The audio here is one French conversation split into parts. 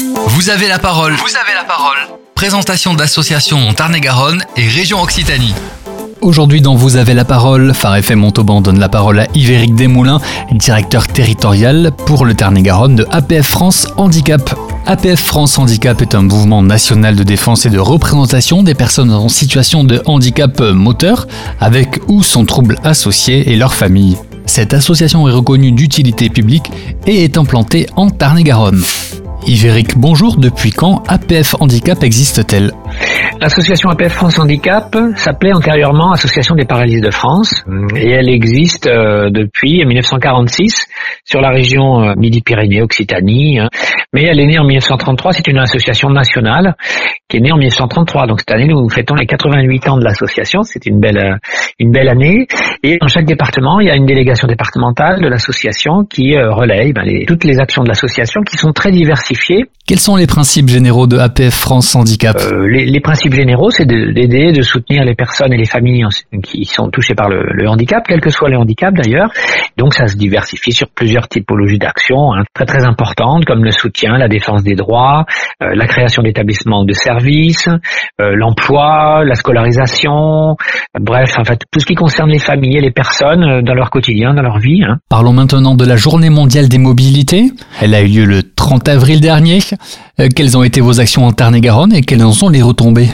Vous avez la parole. Vous avez la parole. Présentation d'associations Tarn-et-Garonne et région Occitanie. Aujourd'hui dans Vous avez la parole, Phare FM Montauban donne la parole à Yvéric Desmoulins, directeur territorial pour le Tarn-et-Garonne de APF France Handicap. APF France Handicap est un mouvement national de défense et de représentation des personnes en situation de handicap moteur, avec ou son trouble associé et leur famille. Cette association est reconnue d'utilité publique et est implantée en Tarn-et-Garonne. Yvéric, bonjour. Depuis quand APF Handicap existe-t-elle? L'association APF France Handicap s'appelait antérieurement Association des paralysés de France et elle existe euh, depuis 1946 sur la région euh, Midi-Pyrénées, Occitanie. Hein. Mais elle est née en 1933, c'est une association nationale qui est née en 1933. Donc cette année, nous fêtons les 88 ans de l'association. C'est une belle, euh, une belle année. Et dans chaque département, il y a une délégation départementale de l'association qui relaye ben, toutes les actions de l'association qui sont très diversifiées. Quels sont les principes généraux de APF France Handicap? Les, les principes généraux, c'est d'aider, de, soutenir les personnes et les familles qui sont touchées par le, handicap, quel que soit le handicap d'ailleurs. Donc ça se diversifie sur plusieurs typologies d'actions hein, très très importantes comme le soutien, la défense des droits, euh, la création d'établissements de services, euh, l'emploi, la scolarisation, bref, en fait tout ce qui concerne les familles et les personnes euh, dans leur quotidien, dans leur vie. Hein. Parlons maintenant de la Journée mondiale des mobilités. Elle a eu lieu le 30 avril dernier. quelles ont été vos actions en Tarn-et-Garonne et quelles en sont les retombées?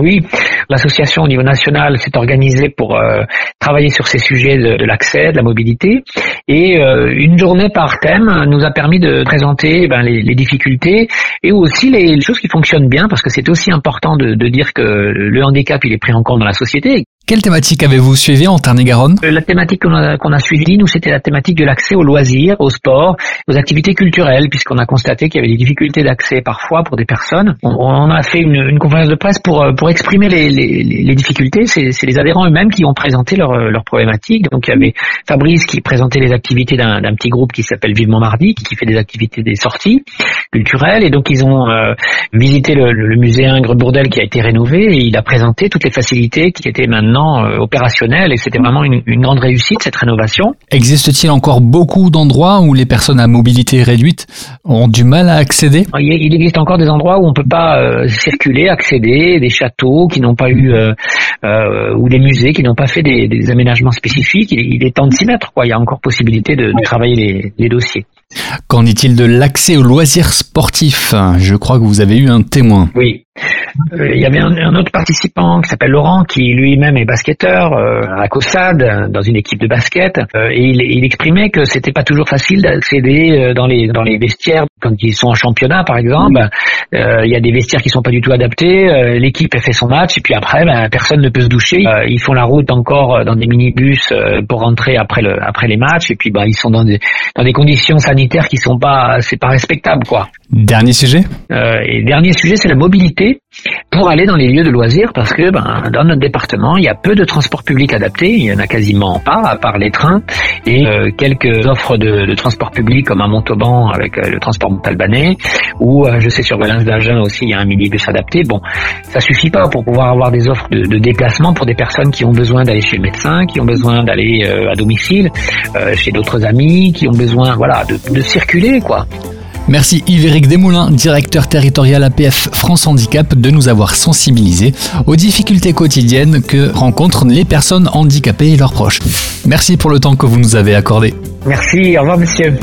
Oui, l'association au niveau national s'est organisée pour euh, travailler sur ces sujets de, l'accès, de la mobilité, et euh, une journée par thème nous a permis de présenter ben, les, difficultés et aussi les, choses qui fonctionnent bien, parce que c'est aussi important de, de, dire que le handicap il est pris en compte dans la société quelle thématique avez-vous suivi en Tarn-et-Garonne? Euh, La thématique qu'on a, qu'on a suivie, nous, c'était la thématique de l'accès aux loisirs, au sport, aux activités culturelles, puisqu'on a constaté qu'il y avait des difficultés d'accès parfois pour des personnes. On, a fait une, une, conférence de presse pour, euh, pour exprimer les, les, les difficultés. C'est, les adhérents eux-mêmes qui ont présenté leurs leur problématiques. Donc il y avait Fabrice qui présentait les activités d'un, d'un petit groupe qui s'appelle Vivement Mardi, qui, fait des activités des sorties culturelles. Et donc ils ont euh, visité le, le musée Ingres Bourdel qui a été rénové et il a présenté toutes les facilités qui étaient maintenant euh, opérationnel et c'était vraiment une, grande réussite cette rénovation. Existe-t-il encore beaucoup d'endroits où les personnes à mobilité réduite ont du mal à accéder? Il existe encore des endroits où on peut pas euh, circuler, accéder, des châteaux qui n'ont pas eu euh, ou des musées qui n'ont pas fait des, aménagements spécifiques. Il, est temps de s'y mettre. Quoi. Il y a encore possibilité de, travailler les, les dossiers. Qu'en est-il de l'accès aux loisirs sportifs Je crois que vous avez eu un témoin. Oui, il y avait un, autre participant qui s'appelle Laurent, qui lui-même est basketteur euh, à Cossade, dans une équipe de basket, euh, et il, il, exprimait que c'était pas toujours facile d'accéder dans les dans les vestiaires quand ils sont en championnat, par exemple. Il y a des vestiaires qui sont pas du tout adaptés. L'équipe a fait son match et puis après, ben, personne ne peut se doucher. ils font la route encore dans des minibus pour rentrer après le après les matchs et puis ben, ils sont dans des dans des conditions sanitaires qui sont pas c'est pas respectable quoi. Dernier sujet? et dernier sujet, c'est la mobilité pour aller dans les lieux de loisirs parce que ben, dans notre département, il y a peu de transports publics adaptés, il y en a quasiment pas, à part les trains et euh, quelques offres de, de, transport public comme à Montauban avec euh, le transport montalbanais ou euh, je sais sur Valence d'Agen aussi il y a un minibus adapté. Bon, ça suffit pas pour pouvoir avoir des offres de, de déplacement pour des personnes qui ont besoin d'aller chez le médecin, qui ont besoin d'aller à domicile, chez d'autres amis, qui ont besoin voilà de circuler quoi. Merci Yves-Éric Desmoulins, directeur territorial APF France Handicap, de nous avoir sensibilisés aux difficultés quotidiennes que rencontrent les personnes handicapées et leurs proches. Merci pour le temps que vous nous avez accordé. Merci, au revoir monsieur.